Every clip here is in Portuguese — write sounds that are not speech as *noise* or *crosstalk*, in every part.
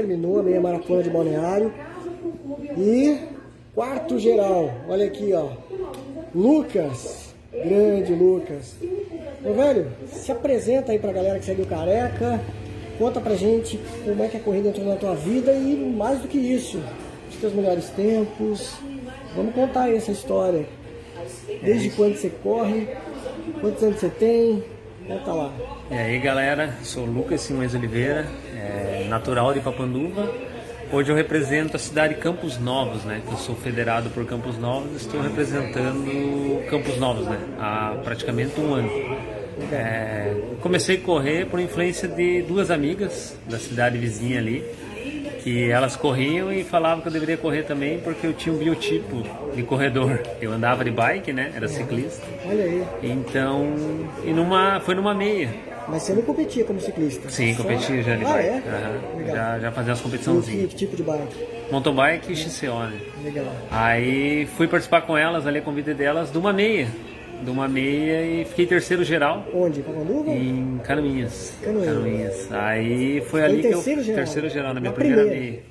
terminou a meia maratona de balneário. E quarto geral, olha aqui, ó. Lucas, grande Lucas. Ô velho, se apresenta aí pra galera que segue o Careca. Conta pra gente como é que a corrida entrou na tua vida e mais do que isso, os teus melhores tempos. Vamos contar aí essa história. Desde quando você corre, quantos anos você tem, conta lá. E aí galera, sou Lucas Simões Oliveira, é, natural de Papanduva. Hoje eu represento a cidade de Campos Novos, né? Eu sou federado por Campos Novos, estou representando Campos Novos, né? Há praticamente um ano. É, comecei a correr por influência de duas amigas da cidade vizinha ali, que elas corriam e falavam que eu deveria correr também porque eu tinha um biotipo de corredor. Eu andava de bike, né? Era ciclista. Olha aí. Então, e numa, foi numa meia. Mas você não competia como ciclista? Sim, Só- competia já de ah, bike. É? Legal. Já, já fazia as E que, competiçãozinhas. que tipo de bike? Mountain bike e XCO, né? Legal. Aí fui participar com elas ali, a convite delas, de uma meia. De uma meia e fiquei terceiro geral Onde? Papanduva? em Canoinhas. Canoinhas. Aí foi Foi ali que eu. terceiro geral? Terceiro geral na minha Na primeira, primeira. meia.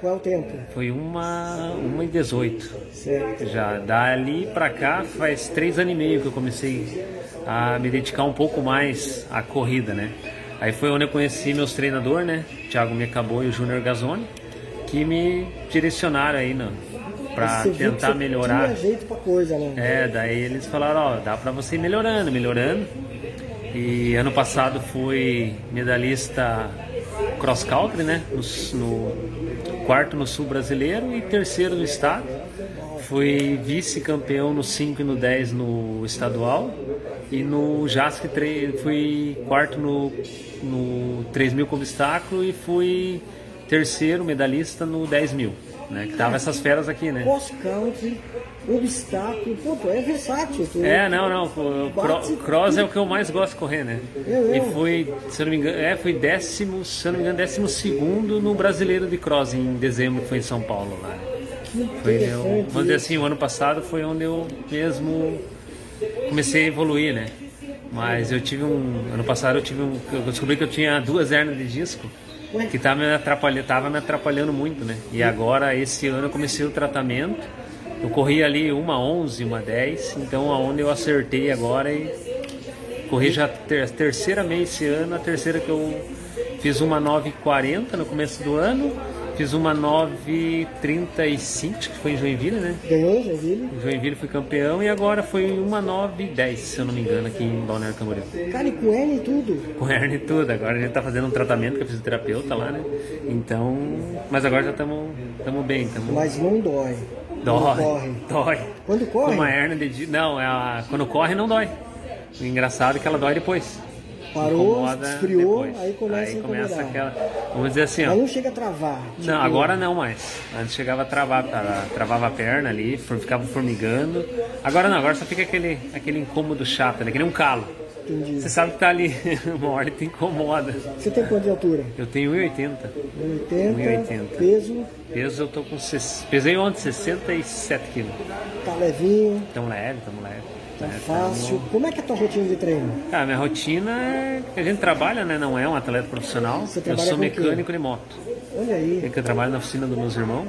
Qual é o tempo? Foi uma, uma e 18. Certo. Já dali pra cá faz três anos e meio que eu comecei a me dedicar um pouco mais à corrida, né? Aí foi onde eu conheci meus treinadores, né? Thiago Mecabô e o Júnior Gazzoni, que me direcionaram aí pra Você viu que tentar melhorar. Tinha jeito pra coisa, né? É, daí eles falaram, ó, dá pra você ir melhorando, melhorando. E ano passado fui medalhista cross country, né? No, no quarto no sul brasileiro e terceiro no estado. Fui vice-campeão no 5 e no 10 no estadual. E no JASC fui quarto no, no 3 mil com obstáculo e fui terceiro medalhista no 10 mil. Né? Que tava essas feras aqui, né? Cross country, obstáculo, pô, tu é versátil. Tu, É, não, não. cro- Cross é o que eu mais gosto de correr, né? Eu, eu. E fui, se eu não me engano, é, fui décimo, se eu não me engano, décimo segundo no brasileiro de cross em dezembro, que foi em São Paulo lá. Que Foi eu, vamos dizer assim, o ano passado foi onde eu mesmo comecei a evoluir, né? Mas eu tive um. Ano passado eu tive um. Eu descobri que eu tinha duas hernias de disco que tava me atrapalhando, tava me atrapalhando muito, né? E agora esse ano eu comecei o tratamento. Eu corri ali uma 11, uma 10, então aonde eu acertei agora e corri já ter, a terceira meia esse ano, a terceira que eu fiz uma 9,40 no começo do ano, fiz uma 9,35 que foi em Joinville, né? Ganhou, Joinville? Em Joinville fui campeão e agora foi uma 9,10, se eu não me engano, aqui em Balneário Camboriú. Cara, e com N e tudo. Com hernia e tudo, agora a gente tá fazendo um tratamento com a fisioterapeuta lá, né? Então, mas agora já estamos bem, estamos Mas não dói. Dói, corre. dói. Quando corre? Uma hernia de Não, é a- quando corre não dói. O engraçado é que ela dói depois. Parou, esfriou, depois. aí começa Aí a começa aquela. Vamos dizer assim, Mas ó. não chega a travar. tipo, Não, agora não mais. Antes chegava a travar, tra- travava a perna ali, ficava formigando. Agora não, agora só fica aquele, aquele incômodo chato, né? Que nem um calo. Entendi. Você sabe que tá ali, *laughs* uma hora te incomoda. Você tem quanto de altura? Eu tenho 1,80. 1,80. 1,80. Peso, Peso eu tô com. Pesei ontem 67 quilos. tá levinho, Tão leve, tão leve. Tá né? fácil. Como é que é a tua rotina de treino? Cara, minha rotina é a gente trabalha, né? Não é um atleta profissional. Você Eu sou mecânico de moto. Olha aí. É que eu trabalho na oficina dos meus irmãos.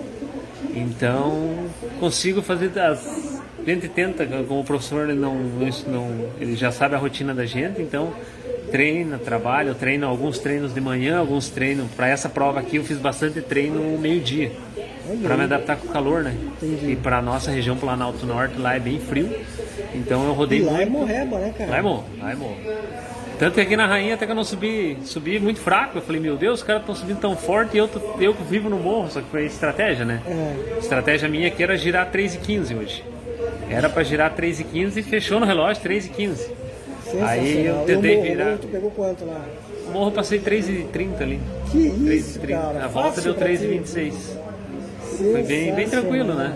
Então, consigo fazer as. A gente tenta, como o professor ele não, não, ele já sabe a rotina da gente, então treina, trabalha, eu treino alguns treinos de manhã, alguns treinos. Para essa prova aqui eu fiz bastante treino meio-dia. Para me adaptar com o calor, né? Entendi. E para nossa região Planalto Norte lá é bem frio. Então eu rodei E lá é muito. morreba, né, cara? Lá é bom, lá é bom. Tanto que aqui na Rainha até que eu não subi, subi muito fraco. Eu falei, meu Deus, os caras estão subindo tão forte e eu, tô- eu vivo no morro, só que foi estratégia, né? É. Estratégia minha aqui era girar 3,15 hoje. Era pra girar 3,15 e fechou no relógio 3,15. Sensacional. Aí eu E tentei morro, virar. morro, Tu pegou quanto lá? O morro eu passei 3,30 ali. Que isso, 3,30. cara. A volta Fácil deu pra ti. 3,26. Foi bem, bem tranquilo, né?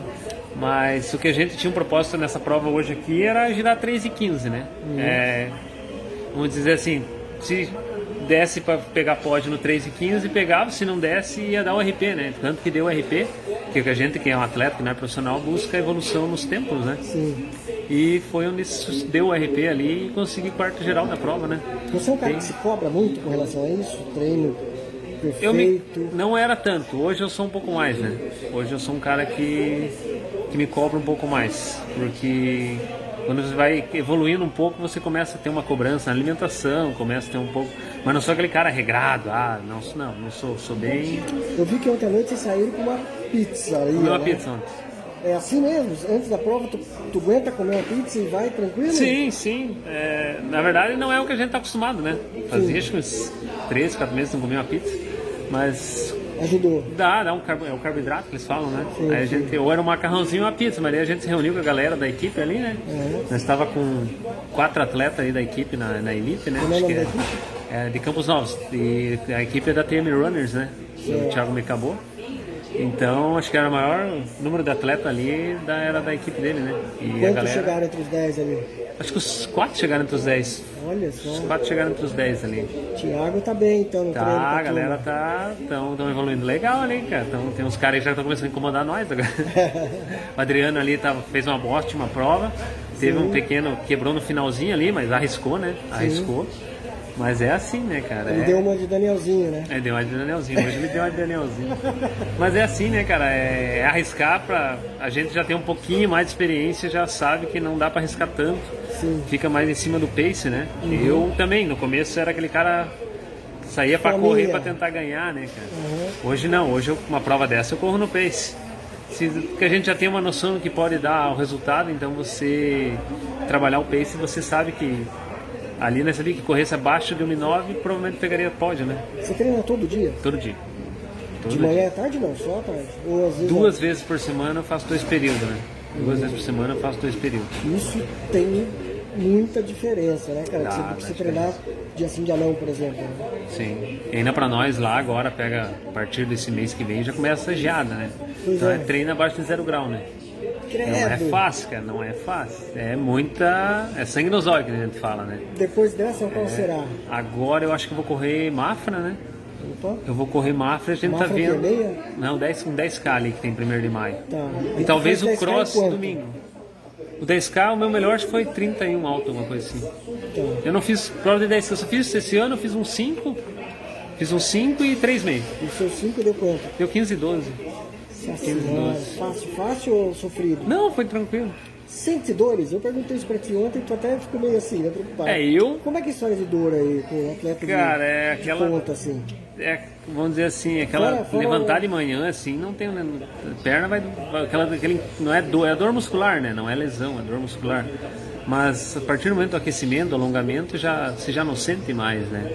Mas o que a gente tinha um propósito nessa prova hoje aqui era girar 3 e 15, né? É, vamos dizer assim, se desse para pegar pódio no 3 e 15, pegava, se não desse ia dar o RP, né? Tanto que deu o RP, que a gente que é um atleta, que não é profissional, busca evolução nos tempos, né? Sim. E foi onde deu o RP ali e consegui quarto geral da prova, né? Você é um cara Tem- que se cobra muito com relação a isso? Treino Eu me, não era tanto, hoje eu sou um pouco mais, né? Hoje eu sou um cara que, que me cobra um pouco mais, porque quando você vai evoluindo um pouco, você começa a ter uma cobrança na alimentação, começa a ter um pouco. Mas não sou aquele cara regrado, ah, não, não, não sou, sou bem. Eu vi que ontem à noite vocês saíram com uma pizza aí. Comi uma né? pizza ontem. É assim mesmo? Antes da prova, tu, tu aguenta comer uma pizza e vai tranquilo? Sim, sim. É, na verdade, não é o que a gente está acostumado, né? Fazia acho que uns 3, 4 meses não comia uma pizza. Mas Ajudou. dá, dá um carbo, é o carboidrato que eles falam, né? Sim, aí a sim. gente, ou era um macarrãozinho ou uma pizza, mas aí a gente se reuniu com a galera da equipe ali, né? Uhum. Nós estava com quatro atletas aí da equipe na, na Elite, né? Como é Acho que é, é de Campos Novos. E a equipe é da TM Runners, né? O Thiago Mecabô. Então, acho que era o maior número de atleta ali da, era da equipe dele, né? E a Quantos galera. chegaram entre os 10 ali? Acho que os quatro chegaram entre os 10. Olha só. quatro chegaram entre os 10 ali. Thiago tá bem então no treino. Tá, a galera tá tão, tão evoluindo legal ali, cara. Então, tem uns caras aí que já estão começando a incomodar nós agora. *laughs* o Adriano ali tava, fez uma ótima prova. Teve um pequeno, quebrou no finalzinho ali, mas arriscou, né? Arriscou. Mas é assim, né, cara? Ele É- deu uma de Danielzinho, né? é, deu uma de Danielzinho. Hoje ele deu uma de Danielzinho. Mas é assim, né, cara? É, é arriscar pra. A gente já tem um pouquinho mais de experiência, já sabe que não dá pra arriscar tanto. Sim. Fica mais em cima do pace, né? Eu também, no começo era aquele cara que saía pra Fominha. correr pra tentar ganhar, né, cara? Hoje não, hoje eu- uma prova dessa eu corro no pace. Se, porque a gente já tem uma noção do que pode dar o resultado, então você trabalhar o pace, você sabe que ali nessa ali que corresse abaixo de 1,9 provavelmente pegaria pódio, né? Você treina todo dia? Todo dia. Todo De manhã à tarde não, só à tarde. Vezes Duas vezes por semana eu faço dois períodos, né? Duas vezes por semana eu faço dois períodos. Isso tem muita diferença, né, cara? Dá, você precisa treinar dia sim, dia não, por exemplo. né? Sim. E ainda pra nós lá agora, pega a partir desse mês que vem já começa a geada, né? Pois então é. é treino abaixo de zero grau, né? Credo. Não é fácil, cara, não é fácil. É muita. É sangue nos olhos que a gente fala, né? Depois dessa, qual será? Agora eu acho que eu vou correr Mafra, né? Opa. Eu vou correr Mafra, a gente Mafra tá vendo. Não, 10 com 10k ali que tem primeiro de maio. Tá. E talvez o 10K cross domingo. O 10k, o meu melhor acho que foi 31 alto, alguma coisa assim. Eu não fiz prova de 10k, eu só fiz esse ano, eu fiz um 5, fiz um 5 e 3,5. E o seu 5 deu quanto? Deu 15 e 12. Nossa senhora, Fácil, fácil ou sofrido? Não, foi tranquilo. Sente dores? Eu perguntei isso pra ti ontem e tu até ficou meio assim, né? Preocupado. É, eu, Como é que é a história de dor aí com atleta de- cara, é de aquela. ponta, assim? É, vamos dizer assim, aquela Fora- fora levantar o- de manhã assim, não tem né, perna vai aquela aquele não é dor, é dor muscular, né? Não é lesão, é dor muscular. Mas a partir do momento do aquecimento, do alongamento, já você já não sente mais, né?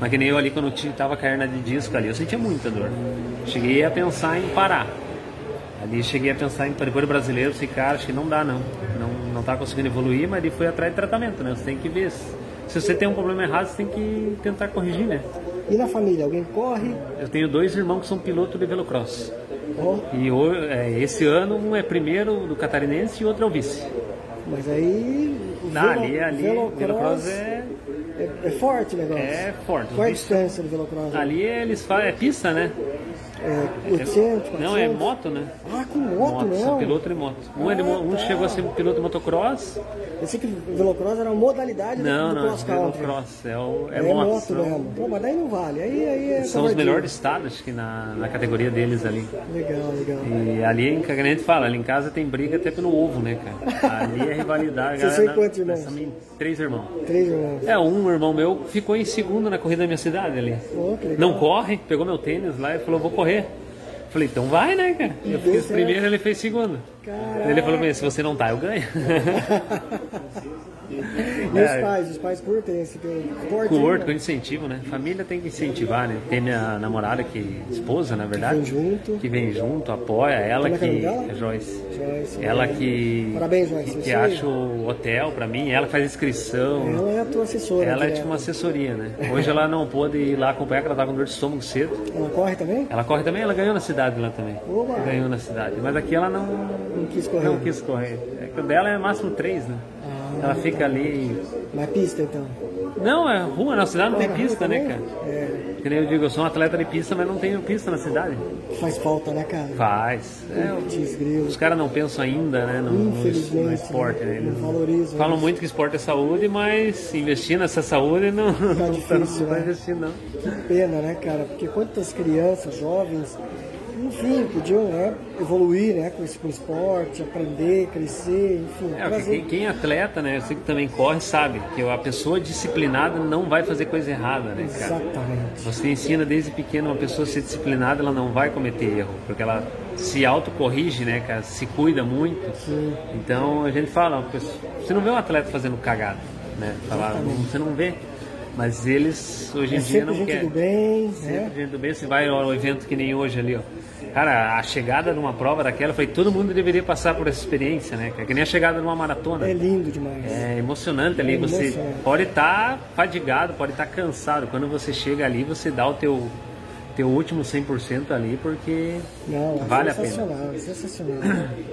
Mas que nem eu ali quando eu tava com a hernia de disco ali, eu sentia muita dor. Cheguei a pensar em parar. Ali cheguei a pensar em do brasileiro, esse cara, acho que não dá não. Não não tá conseguindo evoluir, mas ele foi atrás de tratamento, né? Você tem que ver. se- você tem um problema errado, você tem que tentar corrigir, né? E na família, alguém corre? Eu tenho dois irmãos que são pilotos de velocross. Ó, E é, esse ano um é primeiro do catarinense e outro é o vice. mas aí. Não, velo- ali, ali, velocross velocross é, é, é forte o negócio. é forte. Qual a distância do velocross? Ali eles fazem, é pista, né? É 800, 400? Não, é moto, né? Ah, com moto, são não? piloto de moto. Um, é de mo- um Ah, tá. chegou a ser piloto de motocross. Pensei que o velocross era uma modalidade do- Não, do não, cross country. velocross. É, o, é, É, moto. moto mesmo. Pô, mas daí não vale. Aí, aí é são os melhores estados que na, na categoria deles ali. Legal, legal. E ali, em- que a gente fala, ali em casa tem briga até pelo ovo, né, cara? Ali é rivalidade. Galera, são quantos irmãos? minha- Três irmãos. Três irmãos. É, um irmão meu ficou em segundo na corrida da minha cidade ali. Que legal. Não corre, pegou meu tênis lá e falou, vou correr. Falei, então vai, né, cara? Eu fiz primeiro ele fez segundo. Ele falou, "Mas se você não tá, eu ganho. *laughs* E os pais? Os pais curtem esse teu esporte? Curto, né? com incentivo, né? Família tem que incentivar, né? Tem minha namorada que, esposa, na verdade. vem junto. Que vem junto, apoia. Ela Como é que é que. É Joyce. Joyce, Ela que. Parabéns, Joyce. Que, que aí. acha o hotel pra mim, ela que faz inscrição. Ela é a tua assessora. Ela é direta. tipo uma assessoria, né? Hoje ela não pôde ir lá acompanhar, porque ela tava com dor de estômago cedo. Ela corre também? Ela corre também, ela ganhou na cidade lá também. Oba. Ganhou na cidade. Mas aqui ela não, Não quis correr. não quis correr. É que o dela é máximo 3, né? Ela fica ali. Na pista, então. Não, é rua, na cidade não tem pista, né, cara? É. Que nem eu digo, eu sou um atleta de pista, mas não tenho pista na cidade. Faz falta, né, cara? Faz. É, os caras não pensam ainda né, no, no, no esporte. Né? não Eles valorizam falam isso. muito que esporte é saúde, mas investir nessa saúde não *laughs* não difícil, não né? investir, não. Que pena, né, cara? Porque quantas crianças, jovens, enfim, podiam né, evoluir né, com esse com o esporte, aprender, crescer, enfim. É, quem, quem é atleta, né, eu sei que também corre, sabe que a pessoa disciplinada não vai fazer coisa errada, né, cara? Exatamente. Você ensina desde pequeno uma pessoa a ser disciplinada, ela não vai cometer erro, porque ela se autocorrige, né, cara? Se cuida muito. Sim. Então a gente fala, você não vê um atleta fazendo cagada, né? Falar, você não vê. Mas eles hoje em É dia sempre não gente querem. do bem, Sempre né? gente do bem, você vai ao evento que nem hoje ali, ó. Cara, a chegada de uma prova daquela foi todo mundo deveria passar por essa experiência, né? Que nem a chegada de uma maratona. É lindo demais. É emocionante ali, É você emocionante. pode estar fadigado, pode estar cansado. Quando você chega ali, você dá o teu, teu último 100% ali, porque Não, é vale a pena. sensacional, é sensacional.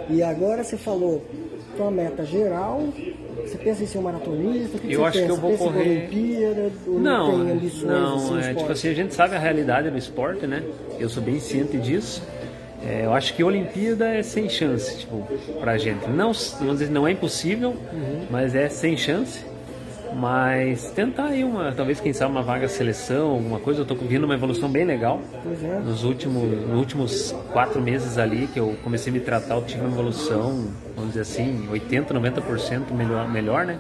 E agora você falou tua meta geral, você pensa em ser um maratonista? O que que Eu você acho que pensa? eu vou pensa correr- Olimpíada? Ou Não, ambições não, assim, é esporte? tipo assim, a gente sabe a realidade do esporte, né? Eu sou bem ciente disso. É, eu acho que Olimpíada é sem chance, tipo, pra gente. Não, vamos dizer, não é impossível, Uhum. mas é sem chance. Mas tentar aí uma, talvez quem sabe uma vaga seleção, alguma coisa. Eu tô vendo uma evolução bem legal. É. Nos últimos, nos últimos quatro meses ali que eu comecei a me tratar, eu tive uma evolução, vamos dizer assim, 80, 90% melhor, melhor, né?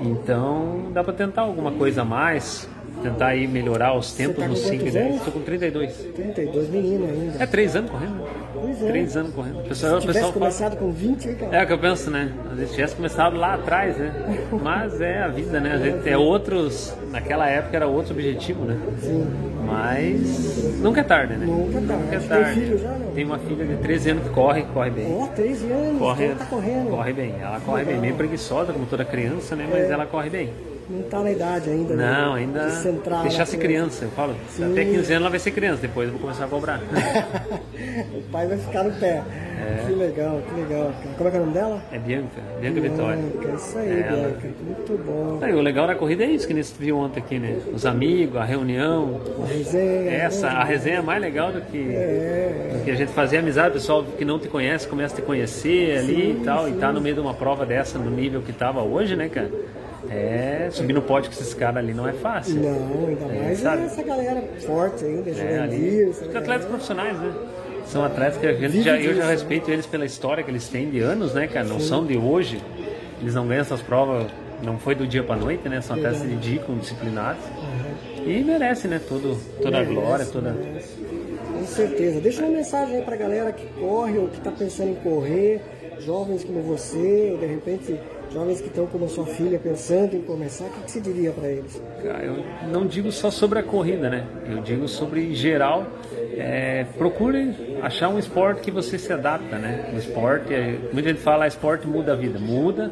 Então dá pra tentar alguma coisa a mais, tentar aí melhorar os tempos tá nos 5 e quantos 10. anos? Tô com 32. 32 meninos ainda. É três anos correndo. Pois é. Três anos correndo. Pessoal, Se tivesse pessoal fala, começado com 20, aí, cara. é o que eu penso, né? Às vezes tivesse começado lá atrás, né? Mas é a vida, né? Às vezes é outros. Naquela época era outro objetivo, né? Sim. Mas nunca é tarde, né? Nunca é tarde. Nunca é Tem tarde. filho já, não? Tem uma filha de 13 anos que corre, corre bem. Ó, 13 anos, Corre, então tá correndo. corre bem. Ela corre bem, meio preguiçosa, como toda criança, né? Mas É. ela corre bem. Não tá na idade ainda, né? Não, ainda. De Deixar ser criança, eu falo. Sim. Até 15 anos ela vai ser criança, depois eu vou começar a cobrar. *laughs* o pai vai ficar no pé. Que legal, que legal. Como é que é o nome dela? É Bianca, Bianca Vitória. Bianca, isso aí, É, ela- Bianca. Muito bom. Aí, o legal da corrida é isso que você viu ontem aqui, né? Os amigos, a reunião. A resenha. Essa, né? a resenha é mais legal do que, É, do que a gente fazer amizade, o pessoal que não te conhece começa a te conhecer ali e tal, e tá no meio de uma prova dessa, no nível que tava hoje, né, cara? É, subir no pódio com esses caras ali não é fácil. Não, ainda É, mais essa galera forte ainda, É, essa os atletas profissionais, né? São atletas que a gente já, eu já respeito eles pela história que eles têm de anos, né, cara? Não são de hoje. Eles não ganham essas provas, não foi do dia pra noite, né? São atletas se dedicam, disciplinados. E merece, né? Todo, toda a Merece, glória, toda. merece. Com certeza. Deixa uma mensagem aí pra galera que corre ou que tá pensando em correr, jovens como você, ou de repente jovens que estão como sua filha pensando em começar, o que, que você diria pra eles? Cara, Eu não digo só sobre a corrida, né? Eu digo sobre em geral. é, procure achar um esporte que você se adapta, né? O esporte, é, muita gente fala, "Ah, esporte muda a vida. Muda,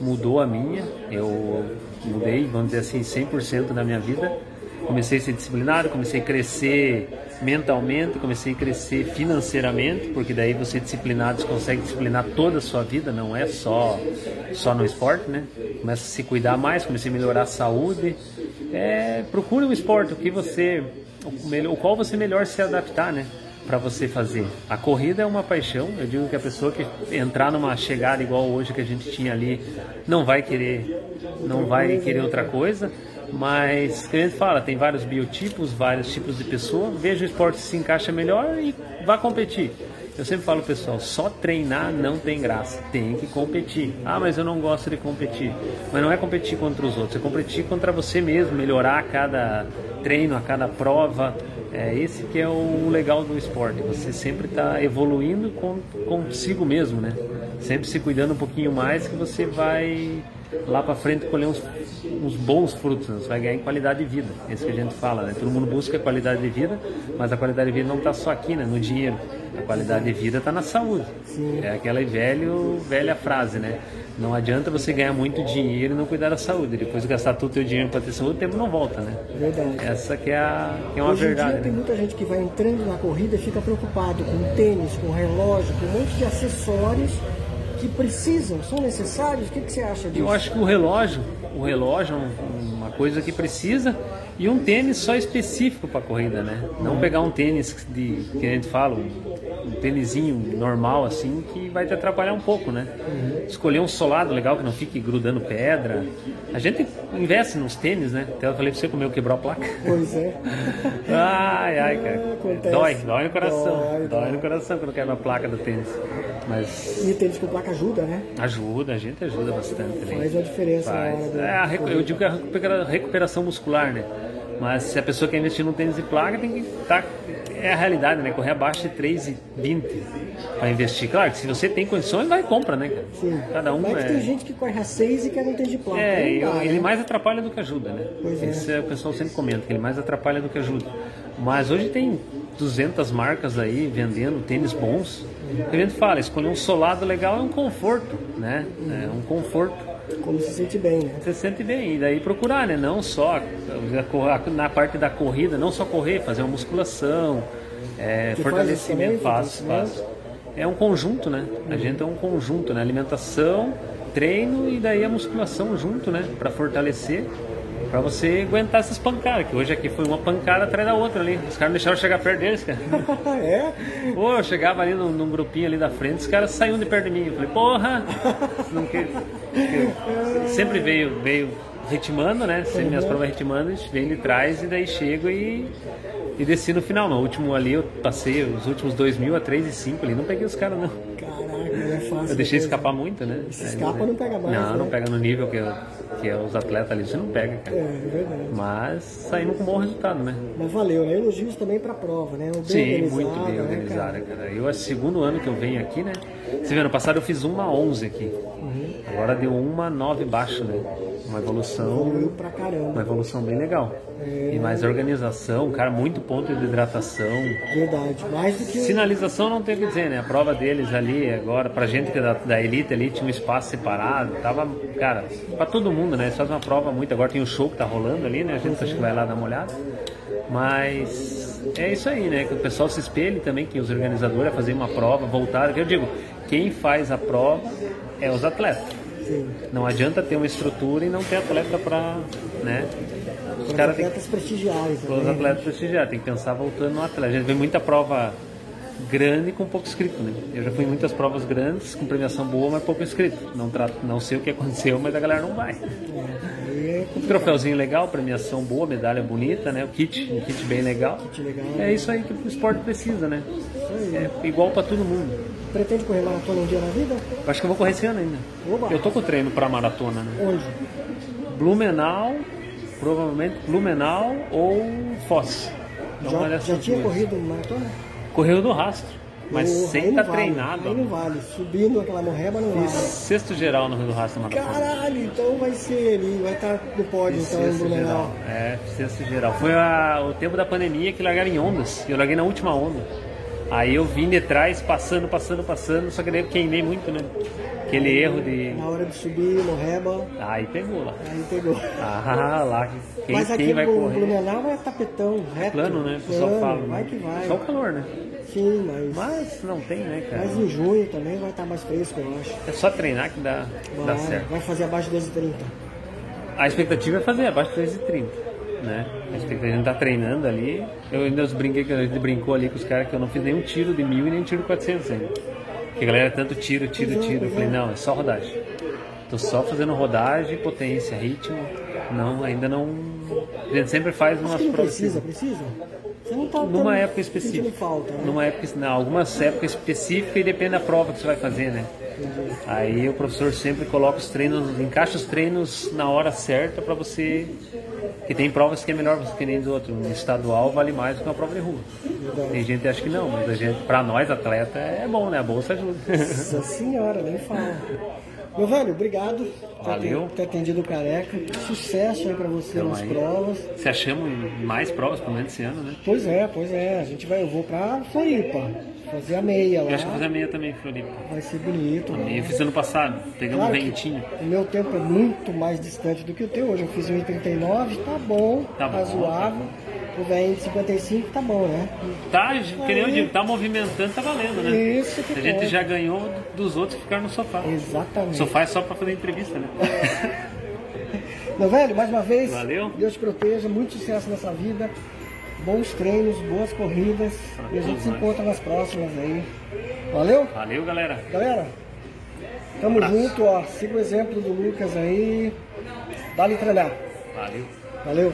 mudou a minha. Eu mudei, vamos dizer assim, 100% da minha vida. Comecei a ser disciplinado, comecei a crescer mentalmente, comecei a crescer financeiramente, porque daí você disciplinado você consegue disciplinar toda a sua vida, não é só só no esporte, né? Começa a se cuidar mais, comecei a melhorar a saúde. É, procure um esporte o que você o, melhor, o qual você melhor se adaptar, né? Para você fazer. A corrida é uma paixão. Eu digo que a pessoa que entrar numa chegada igual hoje que a gente tinha ali não vai querer, não vai querer outra coisa. Mas, que a gente fala, tem vários biotipos, vários tipos de pessoa. Veja o esporte se encaixa melhor e vá competir. Eu sempre falo, pessoal, só treinar não tem graça. Tem que competir. Ah, mas eu não gosto de competir. Mas não é competir contra os outros, é competir contra você mesmo, melhorar a cada treino, a cada prova. É esse que é o legal do esporte. Você sempre está evoluindo com, consigo mesmo, né? Sempre se cuidando um pouquinho mais que você vai lá para frente colher uns, uns bons frutos, né? você vai ganhar em qualidade de vida. É isso que a gente fala, né? Todo mundo busca qualidade de vida, mas a qualidade de vida não está só aqui, né? No dinheiro. A qualidade de vida está na saúde. É aquela velho, velha frase, né? Não adianta você ganhar muito dinheiro e não cuidar da saúde. Depois de gastar todo o teu dinheiro para ter saúde, o tempo não volta, né? Verdade. Essa que é, a, que é uma Hoje em verdade, dia tem né? muita gente que vai entrando na corrida e fica preocupado com tênis, com relógio, com um monte de acessórios que precisam, são necessários. O que, que você acha disso? Eu acho que o relógio, o relógio é um- uma coisa que precisa e um tênis só específico para corrida, né? Não pegar um tênis de que a gente fala, um, um tênisinho normal assim que vai te atrapalhar um pouco, né? Escolher um solado legal que não fique grudando pedra. A gente investe nos tênis, né? Até eu falei pra você como eu quebrou a placa. Pois é. *laughs* Ai, ai, cara. Acontece. Dói, dói no coração. Dói, Dói, dói. no coração quando quebra a placa do tênis. Mas E tênis com placa ajuda, né? ajuda, a gente ajuda bastante. ali. Faz uma diferença Faz. do- É, a recu- eu digo que é a recupera- recuperação muscular, né? Mas se a pessoa quer investir num tênis de placa, tem que estar. é a realidade, né? Correr abaixo de 3,20 para investir. Claro que se você tem condições, vai e compra, né, cara? Sim. Cada um Mas é. que tem gente que corre a 6 e quer não tem de placa. É, eu- dá, ele né? mais atrapalha do que ajuda, né? Pois é. Isso é, o pessoal sempre comenta, que ele mais atrapalha do que ajuda. Mas hoje tem 200 marcas aí vendendo tênis bons. A gente fala, escolher um solado legal é um conforto, né? É um conforto. Como se sente bem, né? Você se sente bem, e daí procurar, né? Não só na parte da corrida, não só correr, fazer uma musculação, é, fortalecimento, faz faz, faz. É um conjunto, né? A gente é um conjunto, né? Alimentação, treino e daí a musculação junto, né? Para fortalecer, para você aguentar essas pancadas. Que hoje aqui foi uma pancada atrás da outra ali. Os caras não deixaram chegar perto deles, cara. *laughs* é? Pô, eu chegava ali num, num grupinho ali da frente, os caras saíam de perto de mim. Eu falei, porra! Não sempre veio, veio ritmando, né? Sempre minhas provas ritmando, vem de trás e daí chego e, e desci no final. No último ali eu passei os últimos 2 mil a 3 e 5 ali, não peguei os caras não. É fácil. Eu deixei depois, escapar né? muito, né? Se escapa, né? não pega mais, Não, né? não pega no nível que, que é os atletas ali, você não pega, É, cara. é verdade. Mas saímos com bom resultado, né? Mas valeu, né? Elogios também pra prova, né? Sim, muito bem né, organizada, cara. Eu é o segundo ano que eu venho aqui, né? Você vê, ano passado eu fiz uma 11 aqui. Agora deu uma 9 baixo, né? Uma evolução, Evoluiu pra caramba. uma evolução bem legal. E mais organização, cara, muito ponto de hidratação. Verdade. Mais do que. Sinalização não tem o que dizer, né? A prova deles ali, agora, pra gente que é da, da elite ali, tinha um espaço separado. Tava, cara, pra todo mundo, né? Eles fazem uma prova muito. Agora tem o show que tá rolando ali, né? A gente acho que vai lá dar uma olhada. Mas é isso aí, né? Que o pessoal se espelhe também, que os organizadores a fazer uma prova, voltar. Eu digo, quem faz a prova é os atletas. Sim. Não adianta ter uma estrutura e não ter atleta pra, né? Os Para atletas prestigiados os né? atletas prestigiados, tem que pensar voltando no atleta. A gente vê muita prova grande com pouco inscrito, né? Eu já fui em muitas provas grandes, com premiação boa, mas pouco inscrito. Não, trato, não sei o que aconteceu, mas a galera não vai. É Um troféuzinho legal, premiação boa, medalha bonita, né? O kit, um kit bem legal. Kit legal. É isso aí que o esporte precisa, né? É igual pra todo mundo. Pretende correr maratona um dia na vida? Acho que eu vou correr esse ano ainda. Oba. Eu tô com o treino pra maratona, né? Onde? Blumenau, provavelmente Blumenau ou Foz. Então, Já, já tinha duas. corrido maratona? Correu do rastro, mas Porra, sem estar não vale, treinado. Aí não vale. Subindo aquela morreba não Fiz vale. sexto geral no Rio do Rastro Maratona. Caralho, então vai ser ali, vai estar no pódio Fiz então no sexto Blumenau. geral. É, sexto geral. Foi a- o tempo da pandemia que largaram em ondas. Eu larguei na última onda. Aí eu vim de trás, passando, passando, passando, só que daí eu queimei muito, né? Aquele erro de. Na hora de subir, morreba, Aí pegou lá. aí pegou. Ah, lá. Quem, Mas aqui quem vai no correr? Blumenau é tapetão, reto. Plano, né? O pessoal fala. né? Vai que vai. Só o calor, né? Sim, mas, Mas não tem, né, cara? mas em junho também vai estar mais fresco, eu acho. É só treinar que dá, dá Vai, certo. vai fazer abaixo de 2,30. A expectativa é fazer abaixo de 3,30. Né? A gente tá treinando ali. Eu ainda brinquei que a gente brincou ali com os caras que eu não fiz nenhum tiro de mil e nem tiro de 400 ainda. Porque a galera tanto tiro, tiro, é, tiro. Eu falei, é. não, é só rodagem. Tô só fazendo rodagem, potência, ritmo. Não, ainda não. A gente sempre faz umas que não provas. precisa, precisa? Você não tá Numa época específica. falta, né? Numa época, não, algumas épocas específicas e depende da prova que você vai fazer, né? Aí o professor sempre coloca os treinos, encaixa os treinos na hora certa para você. Que tem provas que é melhor você que nem do outro. Um estadual vale mais do que uma prova de rua. Tem gente que acha que não, mas a gente, pra nós atleta é bom, né? A bolsa ajuda. Nossa senhora, nem fala. Meu velho, obrigado por ter- Valeu. por ter atendido o careca. Sucesso aí pra você Então nas aí. provas. Se achamos mais provas pelo menos esse ano, né? Pois é, pois é. A gente vai, eu vou pra Floripa. Fazer a meia lá. Eu acho que vou fazer a meia também, Floripa. Vai ser bonito. Eu fiz ano passado, pegamos um Claro que ventinho. o meu tempo é muito mais distante do que o teu. Hoje eu fiz 1,39, tá bom, Tá tá, bom. zoável. O velho de 55 tá bom, né? Tá, que nem eu digo, tá movimentando, tá valendo, né? Isso que A gente pode. já ganhou dos outros que ficaram no sofá. O Exatamente. sofá é só pra fazer entrevista, né? *laughs* Meu velho, mais uma vez, Valeu. Deus te proteja, muito sucesso nessa vida, bons treinos, boas corridas e a gente se encontra nas próximas aí. Valeu? Valeu, galera. Galera, tamo abraço. junto, ó. Siga o exemplo do Lucas aí. Dá-lhe treinar. Valeu. Valeu.